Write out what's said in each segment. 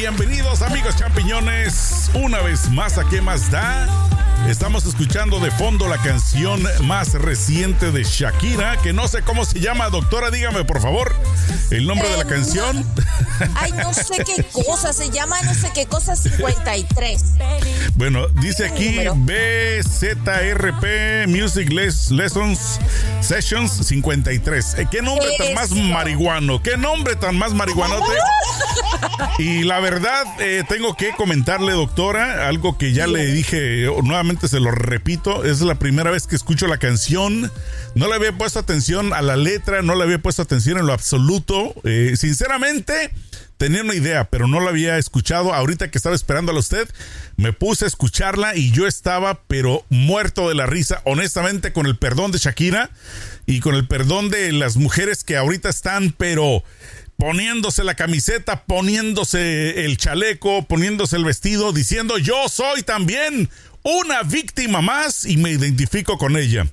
Bienvenidos, amigos champiñones. Una vez más, ¿a qué más da? Estamos escuchando de fondo la canción más reciente de Shakira, que no sé cómo se llama, doctora, dígame por favor el nombre de la eh, canción. ay, no sé qué cosa, se llama no sé qué cosa 53. Bueno, dice aquí BZRP Music Lessons Sessions 53. Eh, ¿Qué nombre tan más marihuano? ¿Qué nombre tan más marihuanote? Y la verdad, eh, tengo que comentarle, doctora, algo que ya le dije nuevamente se lo repito, es la primera vez que escucho la canción. No le había puesto atención a la letra, no le había puesto atención en lo absoluto. Eh, sinceramente, tenía una idea, pero no la había escuchado. Ahorita que estaba esperándola a usted, me puse a escucharla y yo estaba, pero muerto de la risa, honestamente, con el perdón de Shakira y con el perdón de las mujeres que ahorita están, pero poniéndose la camiseta, poniéndose el chaleco, poniéndose el vestido, diciendo yo soy también una víctima más y me identifico con ella.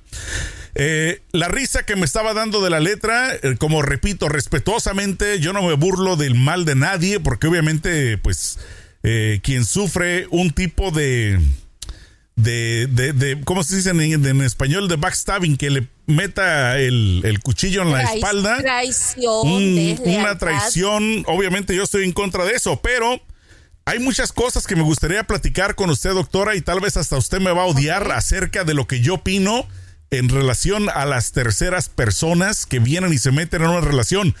Eh, la risa que me estaba dando de la letra, eh, como repito, respetuosamente, yo no me burlo del mal de nadie, porque obviamente, pues, eh, quien sufre un tipo de, de, de, ¿cómo se dice en, español? De backstabbing, que le meta el, cuchillo en la espalda. Traición. una traición. Obviamente yo estoy en contra de eso, pero hay muchas cosas que me gustaría platicar con usted, doctora, y tal vez hasta usted me va a odiar acerca de lo que yo opino en relación a las terceras personas que vienen y se meten en una relación.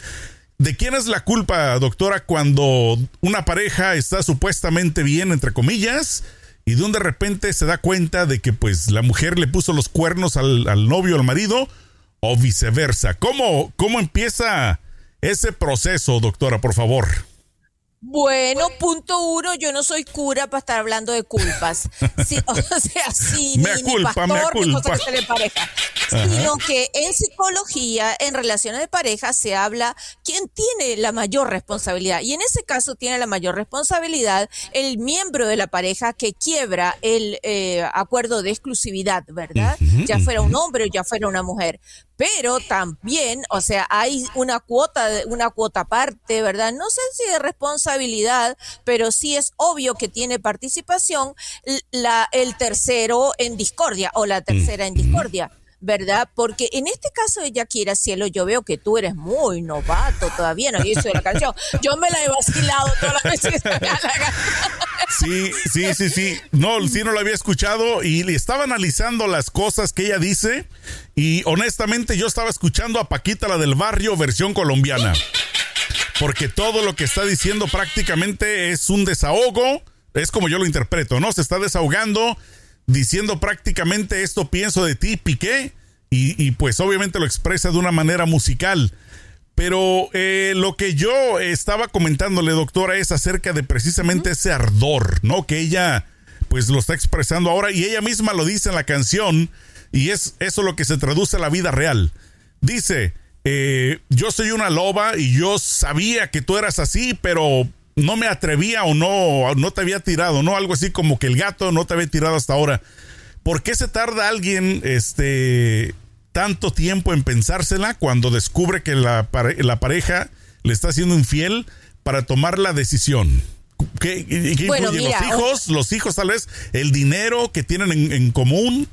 ¿De quién es la culpa, doctora, cuando una pareja está supuestamente bien, entre comillas, y de un de repente se da cuenta de que pues la mujer le puso los cuernos al, al novio, al marido, o viceversa? ¿Cómo, ¿Cómo empieza ese proceso, doctora, por favor? Bueno, punto uno, yo no soy cura para estar hablando de culpas. Sí, o sea, sí, ni, pastor, ni cosa que se le pareja. Sino que en psicología, en relaciones de pareja, se habla quién tiene la mayor responsabilidad. Y en ese caso tiene la mayor responsabilidad el miembro de la pareja que quiebra el eh, acuerdo de exclusividad, ¿verdad? Ya fuera un hombre o ya fuera una mujer pero también, o sea, hay una cuota, una cuota aparte, ¿verdad? No sé si de responsabilidad, pero sí es obvio que tiene participación la, el tercero en discordia o la tercera en discordia. ¿verdad? Porque en este caso de Yakira Cielo, yo veo que tú eres muy novato, todavía no hizo la canción. Yo me la he vacilado todas las veces Sí, sí, sí, sí. No, sí no la había escuchado y le estaba analizando las cosas que ella dice y honestamente yo estaba escuchando a Paquita la del barrio versión colombiana. Porque todo lo que está diciendo prácticamente es un desahogo, es como yo lo interpreto, ¿no? Se está desahogando diciendo prácticamente esto pienso de ti, Piqué, y, pues obviamente lo expresa de una manera musical. Pero eh, lo que yo estaba comentándole, doctora, es acerca de precisamente ese ardor, ¿no? Que ella pues lo está expresando ahora y ella misma lo dice en la canción y es eso lo que se traduce a la vida real. Dice, eh, yo soy una loba y yo sabía que tú eras así, pero no me atrevía o no, no te había tirado, ¿no? Algo así como que el gato no te había tirado hasta ahora. ¿Por qué se tarda alguien este, tanto tiempo en pensársela cuando descubre que la, la pareja le está haciendo infiel para tomar la decisión? ¿Qué, los hijos? Los hijos, tal vez, el dinero que tienen en, en común.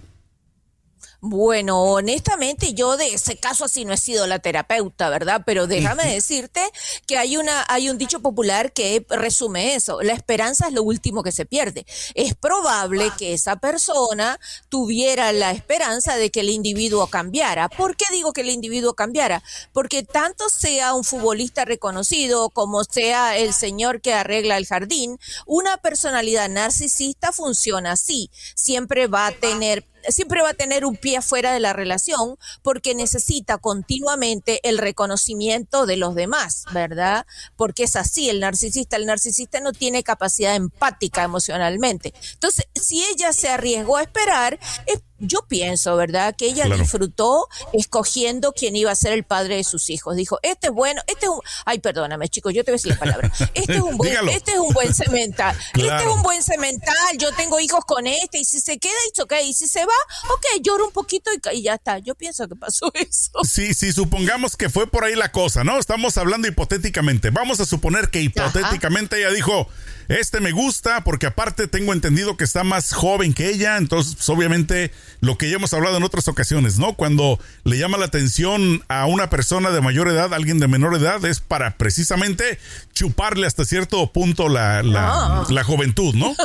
Bueno, honestamente yo de ese caso así no he sido la terapeuta, ¿verdad? Pero déjame decirte que hay una hay un dicho popular que resume eso, la esperanza es lo último que se pierde. Es probable que esa persona tuviera la esperanza de que el individuo cambiara. ¿Por qué digo que el individuo cambiara? Porque tanto sea un futbolista reconocido como sea el señor que arregla el jardín, una personalidad narcisista funciona así, siempre va a tener siempre va a tener un pie fuera de la relación porque necesita continuamente el reconocimiento de los demás, ¿verdad? Porque es así el narcisista. El narcisista no tiene capacidad empática emocionalmente. Entonces, si ella se arriesgó a esperar, es yo pienso, ¿verdad? Que ella disfrutó escogiendo quién iba a ser el padre de sus hijos. Dijo, este es bueno, este es un, ay, perdóname, chicos, yo te voy a decir la palabra. Este es un buen, este es un buen cemental. Este es un buen cemental. Yo tengo hijos con este y si se queda, y ok. Y si se va, ok, lloro un poquito y, y ya está. Yo pienso que pasó eso. Sí, sí, supongamos que fue por ahí la cosa, ¿no? Estamos hablando hipotéticamente. Vamos a suponer que hipotéticamente ella dijo, este me gusta porque aparte tengo entendido que está más joven que ella, entonces pues, obviamente lo que ya hemos hablado en otras ocasiones, ¿no? Cuando le llama la atención a una persona de mayor edad, alguien de menor edad, es para precisamente chuparle hasta cierto punto la, la, ah. la juventud, ¿no?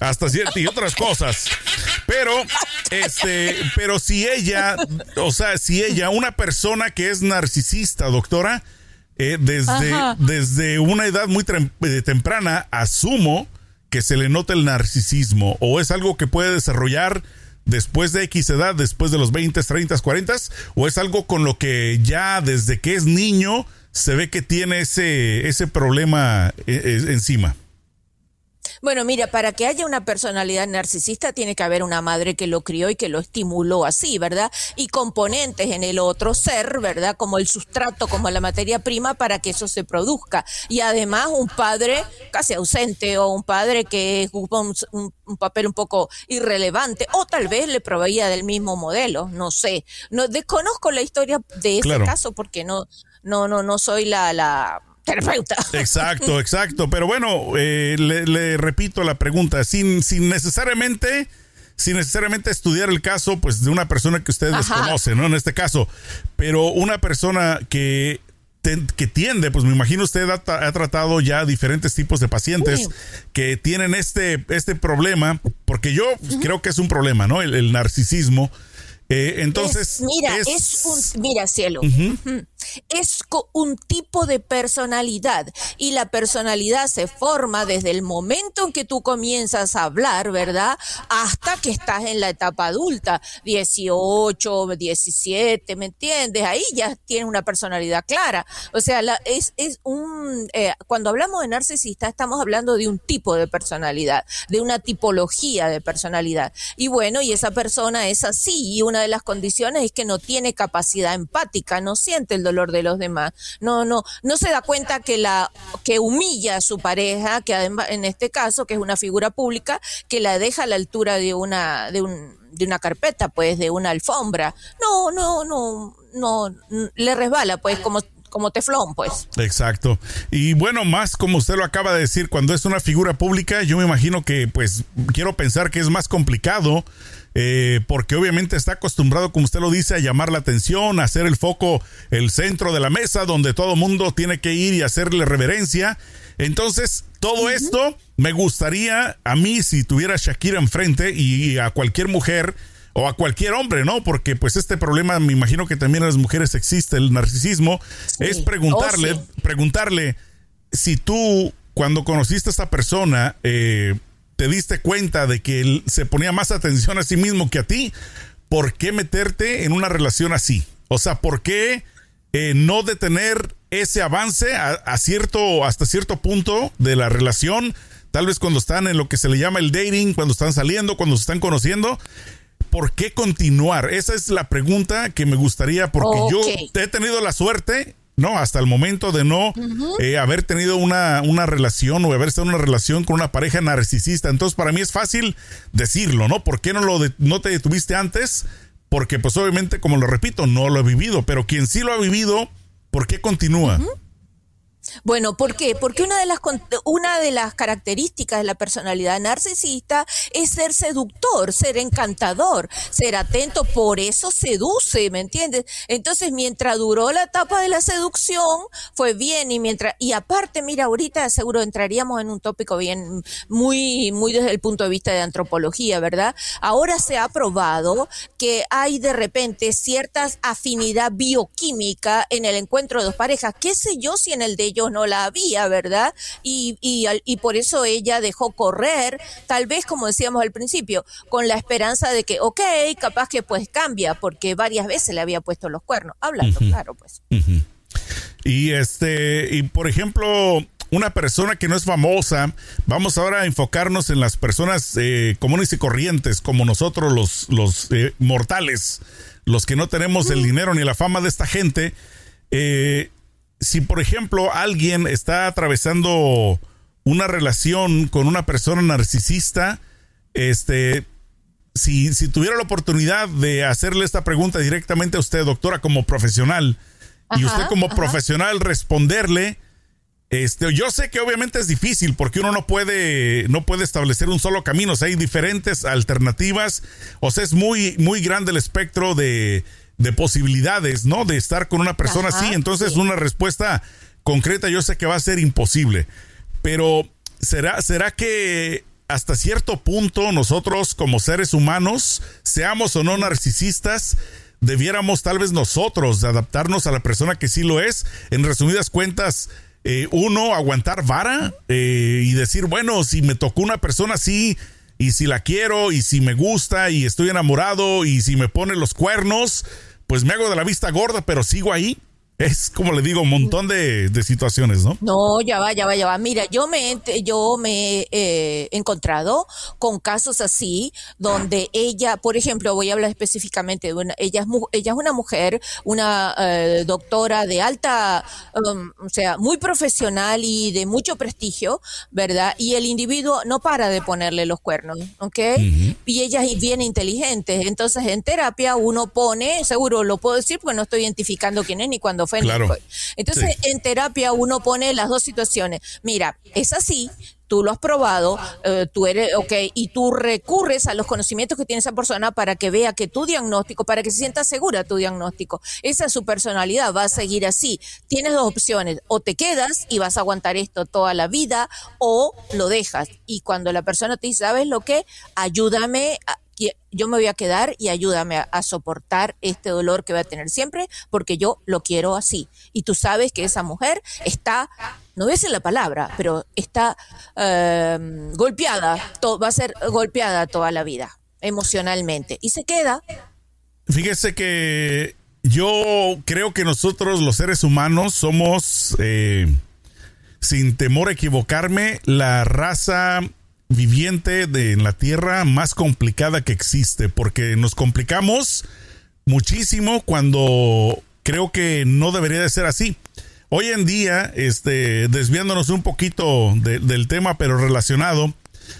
Hasta cierto y otras cosas. Pero, este, pero si ella, o sea, si ella, una persona que es narcisista, doctora, eh, desde, desde una edad muy eh, temprana, asumo que se le nota el narcisismo o es algo que puede desarrollar después de X edad, después de los 20, 30, 40, o es algo con lo que ya desde que es niño se ve que tiene ese, ese problema eh, encima. Bueno, mira, para que haya una personalidad narcisista tiene que haber una madre que lo crió y que lo estimuló así, ¿verdad? Y componentes en el otro ser, ¿verdad? Como el sustrato, como la materia prima para que eso se produzca. Y además un padre casi ausente o un padre que jugó un, papel un poco irrelevante o tal vez le proveía del mismo modelo, no sé. No desconozco la historia de ese caso porque no no no no soy la la terapeuta. Exacto, exacto. Pero bueno, eh, le, repito la pregunta, sin, sin necesariamente sin necesariamente estudiar el caso pues de una persona que usted desconoce, ¿no? En este caso, pero una persona que que tiende, pues me imagino usted ha, tratado ya diferentes tipos de pacientes que tienen este, este problema, porque yo creo que es un problema, ¿no? El, narcisismo. Eh, entonces. mira, es, un. Mira, cielo es un tipo de personalidad y la personalidad se forma desde el momento en que tú comienzas a hablar, ¿verdad? Hasta que estás en la etapa adulta, 18, 17, ¿me entiendes? Ahí ya tienes una personalidad clara. O sea, es, es un, eh, cuando hablamos de narcisista estamos hablando de un tipo de personalidad, de una tipología de personalidad. Y bueno, y esa persona es así y una de las condiciones es que no tiene capacidad empática, no siente el dolor de los demás. No, no, no se da cuenta que la que humilla a su pareja, que además en este caso que es una figura pública, que la deja a la altura de una de un de una carpeta, pues, de una alfombra. No, no, no, no, le resbala, pues, como como teflón, pues. Exacto. Y bueno, más como usted lo acaba de decir, cuando es una figura pública, yo me imagino que, pues, quiero pensar que es más complicado eh, porque obviamente está acostumbrado, como usted lo dice, a llamar la atención, a hacer el foco el centro de la mesa donde todo mundo tiene que ir y hacerle reverencia. Entonces, todo esto me gustaría a mí si tuviera Shakira enfrente y a cualquier mujer o a cualquier hombre, ¿no? Porque pues este problema, me imagino que también a las mujeres existe el narcisismo, es preguntarle, oh, preguntarle si tú cuando conociste a esta persona, eh, te diste cuenta de que él se ponía más atención a sí mismo que a ti, ¿por qué meterte en una relación así? O sea, ¿por qué eh, no detener ese avance a, cierto, hasta cierto punto de la relación? Tal vez cuando están en lo que se le llama el dating, cuando están saliendo, cuando se están conociendo. ¿Por qué continuar? Esa es la pregunta que me gustaría, porque yo he tenido la suerte no, hasta el momento de no eh, haber tenido una, una, relación o haber estado en una relación con una pareja narcisista. Entonces, para mí es fácil decirlo, ¿no? ¿Por qué no, lo no te detuviste antes? Porque, pues, obviamente, como lo repito, no lo he vivido. Pero quien sí lo ha vivido, ¿por qué continúa? Bueno, ¿por qué? Porque una de las una de las características de la personalidad narcisista es ser seductor, ser encantador, ser atento, por eso seduce, ¿me entiendes? Entonces, mientras duró la etapa de la seducción, fue bien y mientras y aparte, mira, ahorita seguro entraríamos en un tópico bien muy muy desde el punto de vista de antropología, ¿verdad? Ahora se ha probado que hay de repente ciertas afinidad bioquímica en el encuentro de dos parejas, qué sé yo si en el de ellos no la había, ¿verdad? Y, y, y por eso ella dejó correr, tal vez como decíamos al principio, con la esperanza de que, ok, capaz que pues cambia, porque varias veces le había puesto los cuernos, hablando, claro, pues. Y este, y por ejemplo, una persona que no es famosa, vamos ahora a enfocarnos en las personas eh, comunes y corrientes, como nosotros los, los eh, mortales, los que no tenemos el dinero ni la fama de esta gente. Eh, si, por ejemplo, alguien está atravesando una relación con una persona narcisista, este, si, si tuviera la oportunidad de hacerle esta pregunta directamente a usted, doctora, como profesional, y usted como profesional responderle, este, yo sé que obviamente es difícil porque uno no puede, no puede establecer un solo camino, o sea, hay diferentes alternativas, o sea, es muy, muy grande el espectro de, de posibilidades, ¿no? De estar con una persona así, entonces una respuesta concreta yo sé que va a ser imposible, pero ¿será, será que hasta cierto punto nosotros como seres humanos, seamos o no narcisistas, debiéramos tal vez nosotros adaptarnos a la persona que sí lo es. En resumidas cuentas, eh, uno, aguantar vara eh, y decir, bueno, si me tocó una persona así y si la quiero y si me gusta y estoy enamorado y si me pone los cuernos, pues me hago de la vista gorda, pero sigo ahí es como le digo, un montón de, situaciones, ¿no? No, ya va, ya va, ya va. Mira, yo me, yo me he eh, encontrado con casos así, donde ella, por ejemplo, voy a hablar específicamente de una, ella es, ella es una mujer, una eh, doctora de alta, um, o sea, muy profesional y de mucho prestigio, ¿verdad? Y el individuo no para de ponerle los cuernos, ¿ok? Y ella es bien inteligente. Entonces, en terapia uno pone, seguro lo puedo decir porque no estoy identificando quién es ni cuándo claro. Entonces, en terapia uno pone las dos situaciones. Mira, es así, tú lo has probado, eh, tú eres, ok, y tú recurres a los conocimientos que tiene esa persona para que vea que tu diagnóstico, para que se sienta segura tu diagnóstico. Esa es su personalidad, va a seguir así. Tienes dos opciones, o te quedas y vas a aguantar esto toda la vida, o lo dejas. Y cuando la persona te dice, ¿sabes lo que? Ayúdame a, yo me voy a quedar y ayúdame a, soportar este dolor que voy a tener siempre porque yo lo quiero así. Y tú sabes que esa mujer está, no ves en la palabra, pero está em, golpeada, va a ser golpeada toda la vida emocionalmente y se queda. Fíjese que yo creo que nosotros los seres humanos somos, eh, sin temor a equivocarme, la raza viviente de en la Tierra más complicada que existe, porque nos complicamos muchísimo cuando creo que no debería de ser así. Hoy en día, este, desviándonos un poquito del tema, pero relacionado,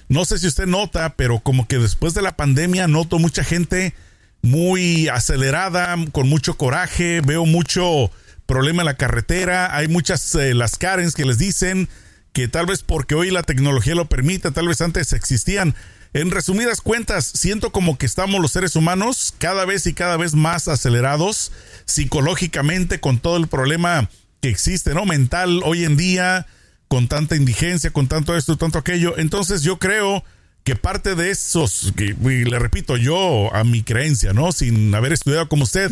no sé si usted nota, pero como que después de la pandemia noto mucha gente muy acelerada, con mucho coraje, veo mucho problema en la carretera, hay muchas eh, las Karens que les dicen, que tal vez porque hoy la tecnología lo permite, tal vez antes existían. En resumidas cuentas, siento como que estamos los seres humanos cada vez y cada vez más acelerados psicológicamente con todo el problema que existe, ¿no? Mental hoy en día, con tanta indigencia, con tanto esto, tanto aquello. Entonces yo creo que parte de esos, que, le repito, yo a mi creencia, ¿no? Sin haber estudiado como usted,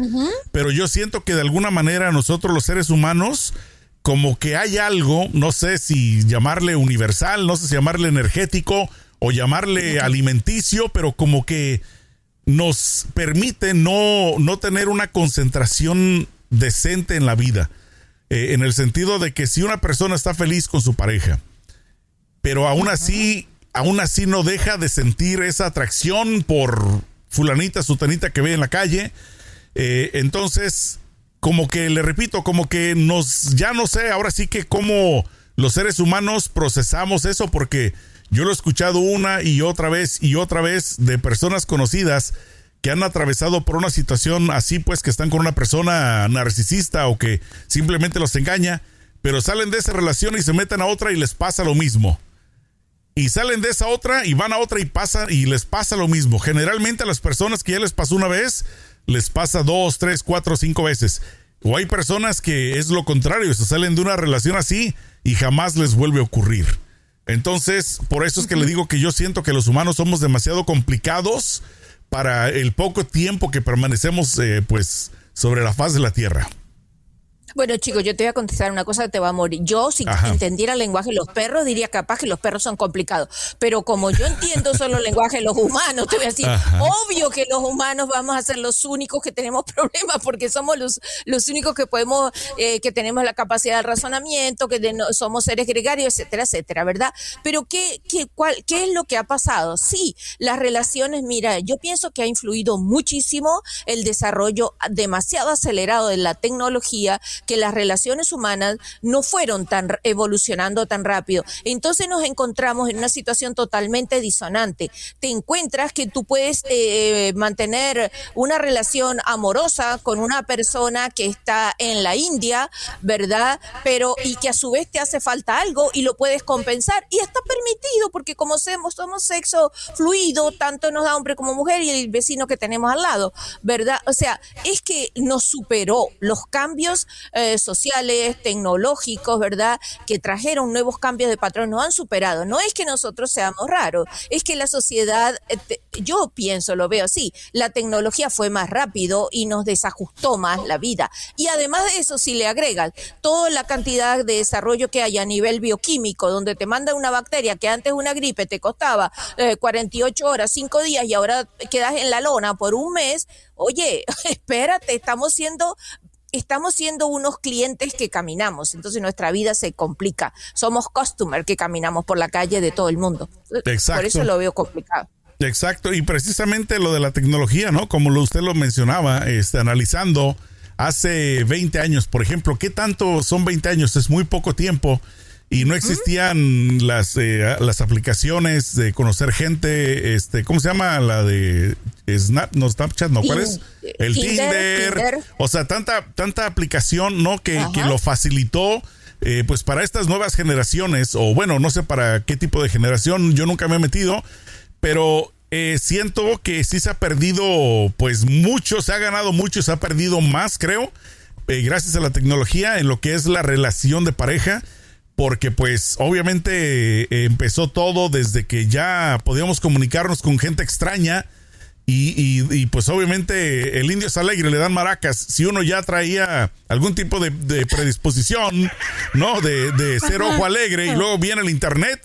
pero yo siento que de alguna manera nosotros los seres humanos como que hay algo, no sé si llamarle universal, no sé si llamarle energético o llamarle alimenticio, pero como que nos permite no, no tener una concentración decente en la vida. Eh, en el sentido de que si una persona está feliz con su pareja, pero aún así, aún así no deja de sentir esa atracción por fulanita, sutanita que ve en la calle, eh, entonces como que, le repito, como que nos, ya no sé, ahora sí que cómo los seres humanos procesamos eso, porque yo lo he escuchado una y otra vez y otra vez de personas conocidas que han atravesado por una situación así, pues que están con una persona narcisista o que simplemente los engaña, pero salen de esa relación y se meten a otra y les pasa lo mismo. Y salen de esa otra y van a otra y pasa y les pasa lo mismo. Generalmente a las personas que ya les pasó una vez, les pasa dos, tres, cuatro, cinco veces. O hay personas que es lo contrario, se salen de una relación así y jamás les vuelve a ocurrir. Entonces, por eso es que le digo que yo siento que los humanos somos demasiado complicados para el poco tiempo que permanecemos eh, pues sobre la faz de la Tierra. Bueno, chicos, yo te voy a contestar una cosa que te va a morir. Yo, si entendiera el lenguaje de los perros, diría capaz que los perros son complicados. Pero como yo entiendo solo el lenguaje de los humanos, te voy a decir, obvio que los humanos vamos a ser los únicos que tenemos problemas, porque somos los, los únicos que podemos, eh, que tenemos la capacidad de razonamiento, que somos seres gregarios, etcétera, etcétera, ¿verdad? Pero ¿qué, qué, cuál, ¿qué es lo que ha pasado? Sí, las relaciones, mira, yo pienso que ha influido muchísimo el desarrollo demasiado acelerado de la tecnología que las relaciones humanas no fueron tan evolucionando tan rápido. Entonces nos encontramos en una situación totalmente disonante. Te encuentras que tú puedes eh, mantener una relación amorosa con una persona que está en la India, ¿verdad? Pero y que a su vez te hace falta algo y lo puedes compensar y está permitido porque como somos, somos sexo fluido, tanto nos da hombre como mujer y el vecino que tenemos al lado, ¿verdad? O sea, es que nos superó los cambios eh, sociales, tecnológicos, ¿verdad? Que trajeron nuevos cambios de patrón, nos han superado. No es que nosotros seamos raros, es que la sociedad, eh, yo pienso, lo veo así, la tecnología fue más rápido y nos desajustó más la vida. Y además de eso, si le agregas toda la cantidad de desarrollo que hay a nivel bioquímico, donde te manda una bacteria que antes una gripe te costaba 48 eh, horas, 5 días y ahora quedas en la lona por un mes, oye, espérate, estamos siendo estamos siendo unos clientes que caminamos, entonces nuestra vida se complica. Somos customer que caminamos por la calle de todo el mundo. Exacto. Por eso lo veo complicado. Exacto, y precisamente lo de la tecnología, ¿no? Como usted lo mencionaba, este, analizando hace 20 años, por ejemplo, ¿qué tanto son 20 años? Es muy poco tiempo y no existían las, eh, las aplicaciones de conocer gente, este, ¿cómo se llama? La de Snap, no, Snapchat, ¿no? ¿Cuál es? El Tinder, O sea, tanta, tanta aplicación, ¿no? Que, que lo facilitó. Eh, pues para estas nuevas generaciones, o bueno, no sé para qué tipo de generación, yo nunca me he metido, pero eh, siento que sí se ha perdido, pues mucho, se ha ganado mucho, se ha perdido más, creo, gracias a la tecnología en lo que es la relación de pareja porque pues obviamente eh, empezó todo desde que ya podíamos comunicarnos con gente extraña y, pues obviamente el indio es alegre, le dan maracas. Si uno ya traía algún tipo de, predisposición, ¿no? De, de, ser ojo alegre y luego viene el internet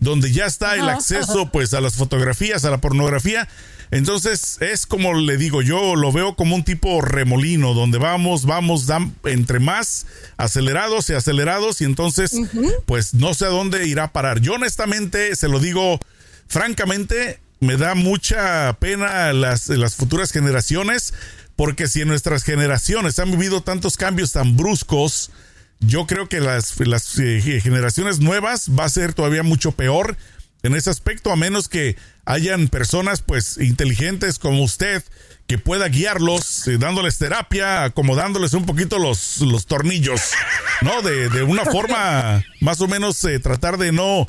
donde ya está el acceso pues a las fotografías, a la pornografía, entonces es como le digo, yo lo veo como un tipo remolino, donde vamos, vamos, entre más acelerados y acelerados y entonces pues no sé a dónde irá a parar. Yo honestamente, se lo digo francamente, me da mucha pena las, las futuras generaciones, porque si en nuestras generaciones han vivido tantos cambios tan bruscos, yo creo que las, las eh, generaciones nuevas va a ser todavía mucho peor en ese aspecto, a menos que hayan personas pues inteligentes como usted que pueda guiarlos, eh, dándoles terapia, acomodándoles un poquito los, los tornillos, ¿no? De, de una forma más o menos eh, tratar de no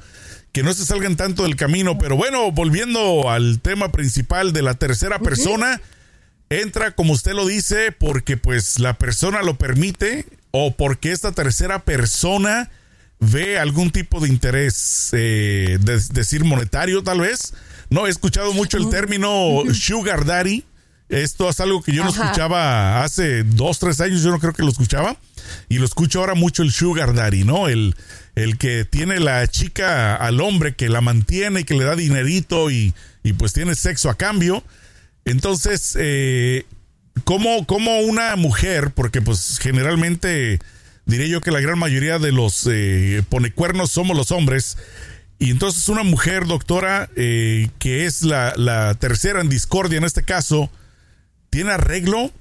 que no se salgan tanto del camino. Pero bueno, volviendo al tema principal de la tercera persona, entra como usted lo dice porque pues la persona lo permite o porque esta tercera persona ve algún tipo de interés, eh, decir monetario tal vez. No, he escuchado mucho el término sugar daddy. Esto es algo que yo no escuchaba hace dos, tres años, yo no creo que lo escuchaba. Y lo escucho ahora mucho el sugar daddy, ¿no? El, el que tiene la chica al hombre, que la mantiene y que le da dinerito y, y pues tiene sexo a cambio. Entonces, eh, como, como una mujer, porque pues generalmente diré yo que la gran mayoría de los eh, ponecuernos somos los hombres. Y entonces una mujer, doctora, eh, que es la, tercera en discordia en este caso, ¿tiene arreglo?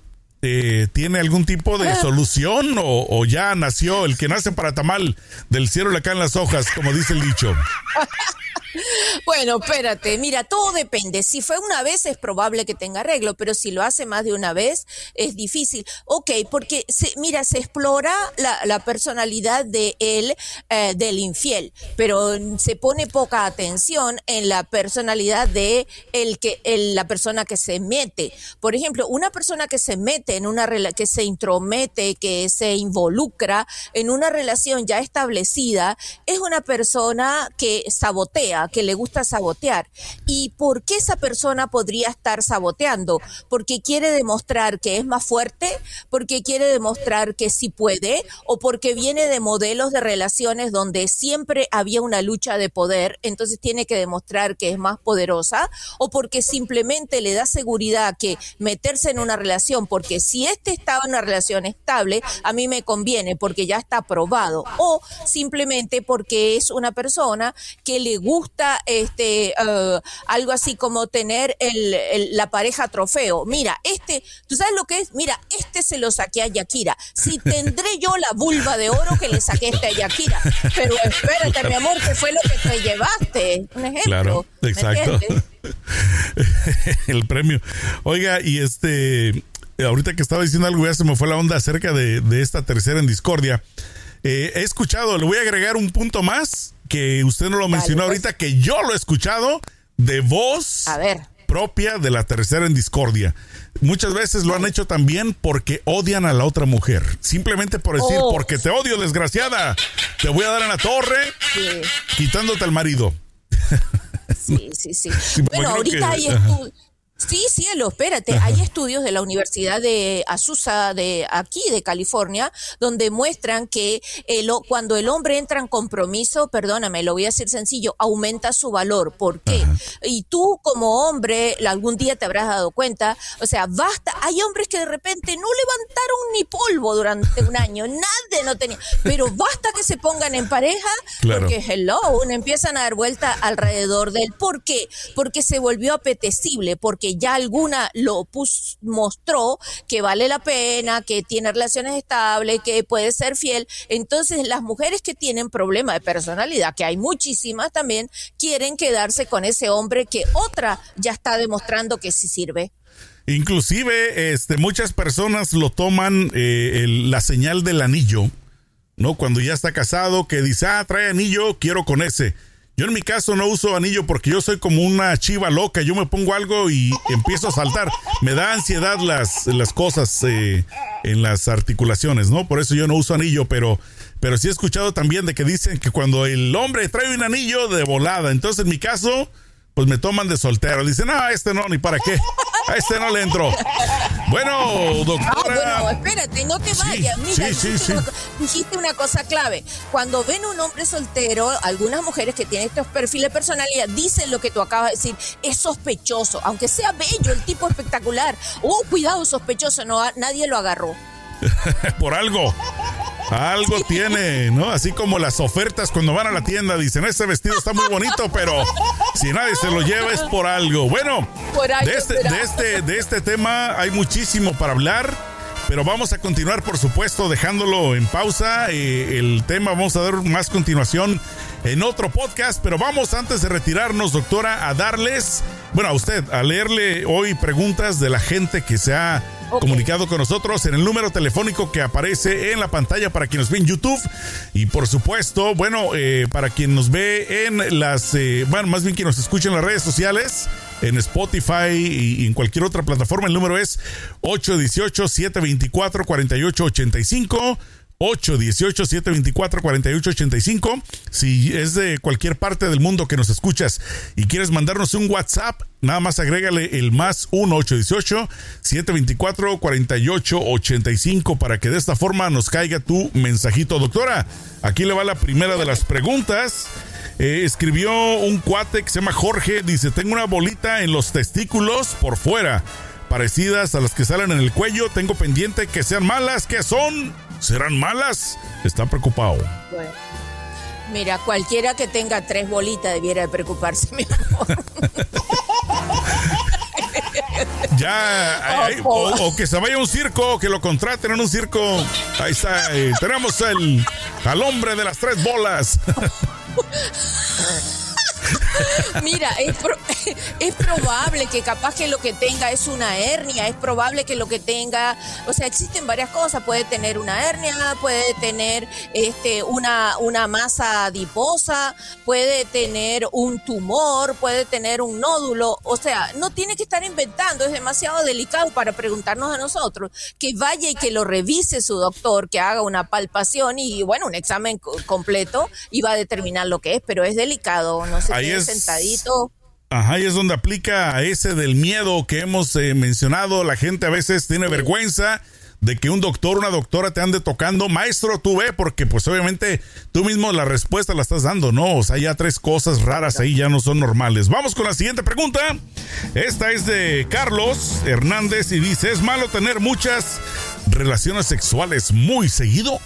Eh, ¿Tiene algún tipo de ah. solución? O, o, ya nació el que nace para tamal del cielo le caen las hojas, como dice el dicho? Bueno, espérate, mira, todo depende. Si fue una vez es probable que tenga arreglo, pero si lo hace más de una vez es difícil. Ok, porque se, mira, se explora la, personalidad de él, eh, del infiel, pero se pone poca atención en la personalidad de el que, la persona que se mete. Por ejemplo, una persona que se mete en una que se intromete, que se involucra en una relación ya establecida, es una persona que sabotea que le gusta sabotear. ¿Y por qué esa persona podría estar saboteando? Porque quiere demostrar que es más fuerte, porque quiere demostrar que sí puede, o porque viene de modelos de relaciones donde siempre había una lucha de poder, entonces tiene que demostrar que es más poderosa, o porque simplemente le da seguridad que meterse en una relación, porque si este estaba en una relación estable, a mí me conviene porque ya está aprobado, o simplemente porque es una persona que le gusta este eh, algo así como tener el, la pareja trofeo. Mira, este, ¿tú sabes lo que es? Mira, este se lo saqué a Yakira. Si tendré yo la vulva de oro que le saqué este a Yakira. Pero espérate, mi amor, ¿qué fue lo que te llevaste? Un ejemplo. Claro, exacto. el premio. Oiga, y este, ahorita que estaba diciendo algo, ya se me fue la onda acerca de, esta tercera en discordia. Eh, he escuchado, le voy a agregar un punto más que usted no lo mencionó pues. ahorita, que yo lo he escuchado de voz propia de la tercera en discordia. Muchas veces lo han hecho también porque odian a la otra mujer. Simplemente por decir, oh. porque te odio, desgraciada. Te voy a dar en la torre, quitándote al marido. Sí, sí, sí. bueno, ahorita hay Sí, cielo, espérate. Hay estudios de la Universidad de Azusa, de aquí, de California, donde muestran que el, cuando el hombre entra en compromiso, perdóname, lo voy a decir sencillo, aumenta su valor. ¿Por qué? Y tú como hombre, algún día te habrás dado cuenta, o sea, basta, hay hombres que de repente no levantaron ni polvo durante un año, nadie no tenía, pero basta que se pongan en pareja, porque hello, empiezan a dar vuelta alrededor del ¿Por qué? Porque se volvió apetecible, porque ya alguna lo mostró que vale la pena, que tiene relaciones estables, que puede ser fiel. Entonces las mujeres que tienen problemas de personalidad, que hay muchísimas también, quieren quedarse con ese hombre que otra ya está demostrando que sí sirve. Inclusive, este, muchas personas lo toman eh, la señal del anillo, ¿no? Cuando ya está casado, que dice, ah, trae anillo, quiero con ese yo en mi caso no uso anillo porque yo soy como una chiva loca. Yo me pongo algo y empiezo a saltar. Me da ansiedad las, las cosas eh, en las articulaciones, ¿no? Por eso yo no uso anillo, pero, pero sí he escuchado también de que dicen que cuando el hombre trae un anillo de volada. Entonces en mi caso pues me toman de soltero. Dicen, no, este no, ni para qué. A este no le entro. Bueno, doctora. Ah, bueno, espérate, no te vayas. Mira, dijiste, una, dijiste, una, cosa clave. Cuando ven un hombre soltero, algunas mujeres que tienen estos perfiles de personalidad dicen lo que tú acabas de decir. Es sospechoso, aunque sea bello, el tipo espectacular. Oh, cuidado, sospechoso, no, nadie lo agarró. Por algo. Algo tiene, ¿no? Así como las ofertas cuando van a la tienda dicen, este vestido está muy bonito, pero si nadie se lo lleva es por algo. Bueno, de, este, de, este, de este tema hay muchísimo para hablar. Pero vamos a continuar, por supuesto, dejándolo en pausa. Eh, el tema vamos a dar más continuación en otro podcast. Pero vamos, antes de retirarnos, doctora, a darles, bueno, a usted, a leerle hoy preguntas de la gente que se ha comunicado con nosotros en el número telefónico que aparece en la pantalla para quien nos ve en YouTube. Y por supuesto, bueno, eh, para quien nos ve en las, eh, bueno, más bien quien nos escucha en las redes sociales, en Spotify y, en cualquier otra plataforma, el número es 818-724-4885. 818-724-4885. Si es de cualquier parte del mundo que nos escuchas y quieres mandarnos un WhatsApp, nada más agrégale el más 1-818-724-4885 para que de esta forma nos caiga tu mensajito. Doctora, aquí le va la primera de las preguntas. Eh, escribió un cuate que se llama Jorge, dice, tengo una bolita en los testículos por fuera parecidas a las que salen en el cuello. Tengo pendiente que sean malas. ¿Qué son? ¿Serán malas? Está preocupado. Mira, cualquiera que tenga tres bolitas debiera de preocuparse, mi amor. ya, o, que se vaya a un circo, que lo contraten en un circo. Ahí está, tenemos el, al hombre de las tres bolas. Mira, es, probable que capaz que lo que tenga es una hernia, es probable que lo que tenga, o sea, existen varias cosas, puede tener una hernia, puede tener este, una, una masa adiposa, puede tener un tumor, puede tener un nódulo, o sea, no tiene que estar inventando, es demasiado delicado para preguntarnos a nosotros, que vaya y que lo revise su doctor, que haga una palpación y bueno, un examen completo y va a determinar lo que es, pero es delicado, no sé. Ahí es sentadito. Ajá, y es donde aplica ese del miedo que hemos eh, mencionado. La gente a veces tiene vergüenza de que un doctor, una doctora te ande tocando. Maestro, tú ve, porque pues obviamente tú mismo la respuesta la estás dando, ¿no? O sea, ya tres cosas raras ahí ya no son normales. Vamos con la siguiente pregunta. Esta es de Carlos Hernández y dice, ¿es malo tener muchas relaciones sexuales muy seguido?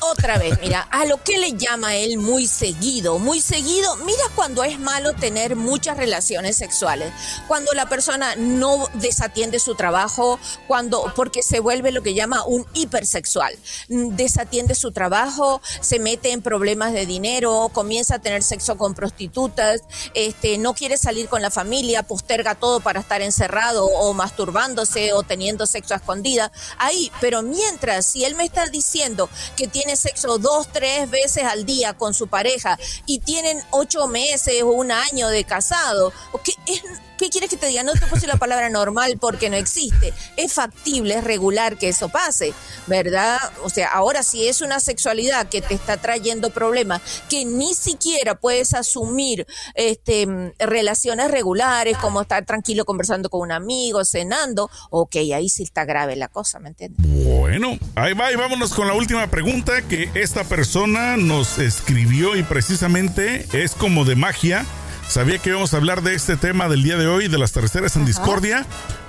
Otra vez, mira, a lo que le llama él muy seguido, muy seguido, mira cuando es malo tener muchas relaciones sexuales, cuando la persona no desatiende su trabajo, cuando porque se vuelve lo que llama un hipersexual, desatiende su trabajo, se mete en problemas de dinero, comienza a tener sexo con prostitutas, este, no quiere salir con la familia, posterga todo para estar encerrado o masturbándose o teniendo sexo a escondida, ahí, pero mientras si él me está diciendo que tiene sexo dos, tres veces al día con su pareja y tienen ocho meses o un año de casado, ¿qué, es, ¿qué quieres que te diga? No te decir la palabra normal porque no existe. Es factible, es regular que eso pase, ¿verdad? O sea, ahora si es una sexualidad que te está trayendo problemas, que ni siquiera puedes asumir este, relaciones regulares, como estar tranquilo conversando con un amigo, cenando, ok, ahí sí está grave la cosa, ¿me entiendes? Bueno, ahí va y vámonos con la última pregunta que esta persona nos escribió y precisamente es como de magia. Sabía que íbamos a hablar de este tema del día de hoy, de las terceras en discordia.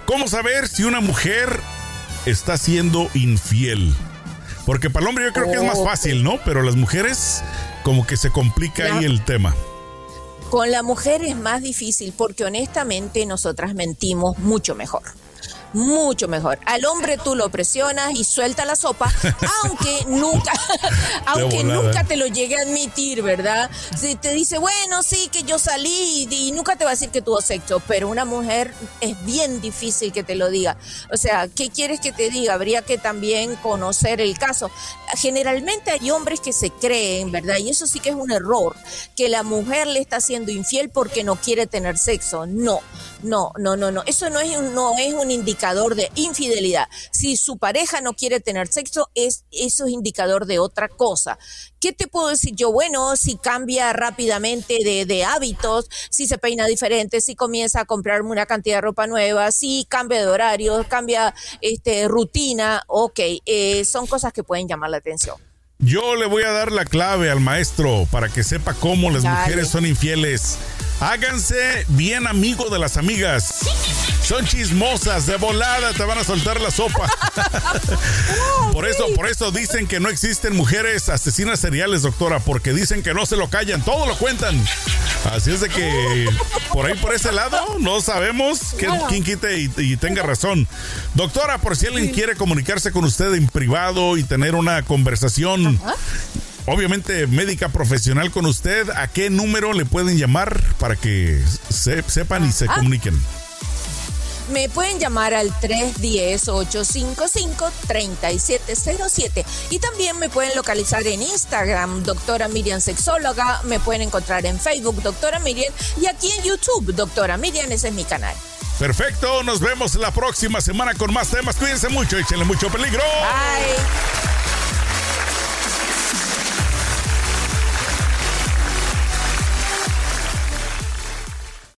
¿Cómo saber si una mujer está siendo infiel? Porque para el hombre yo creo que es más fácil, ¿no? Pero las mujeres como que se complica ahí el tema. Con la mujer es más difícil porque honestamente nosotras mentimos mucho mejor mucho mejor. Al hombre tú lo presionas y suelta la sopa, aunque nunca, aunque nunca te lo llegue a admitir, ¿verdad? Si te dice, bueno, sí, que yo salí y, nunca te va a decir que tuvo sexo, pero una mujer es bien difícil que te lo diga. O sea, ¿qué quieres que te diga? Habría que también conocer el caso. Generalmente hay hombres que se creen, ¿verdad? Y eso sí que es un error, que la mujer le está siendo infiel porque no quiere tener sexo. No, no, no, no, no. Eso no es, no es un indicador indicador de infidelidad. Si su pareja no quiere tener sexo, es, eso es indicador de otra cosa. ¿Qué te puedo decir yo? Bueno, si cambia rápidamente de, hábitos, si se peina diferente, si comienza a comprarme una cantidad de ropa nueva, si cambia de horario, cambia este, rutina, ok, eh, son cosas que pueden llamar la atención. Yo le voy a dar la clave al maestro para que sepa cómo las mujeres son infieles. Háganse bien amigo de las amigas. Son chismosas, de volada te van a soltar la sopa. por eso, por eso dicen que no existen mujeres asesinas seriales, doctora, porque dicen que no se lo callan, todo lo cuentan. Así es de que por ahí, por ese lado, no sabemos quién quite y, tenga razón. Doctora, por si alguien quiere comunicarse con usted en privado y tener una conversación obviamente médica profesional con usted, ¿a qué número le pueden llamar para que sepan y se ah. comuniquen? Me pueden llamar al 310-855-3707 y también me pueden localizar en Instagram, doctora Miriam Sexóloga, me pueden encontrar en Facebook, doctora Miriam, y aquí en YouTube, doctora Miriam, ese es mi canal. Perfecto, nos vemos la próxima semana con más temas. Cuídense mucho, échenle mucho peligro. Bye.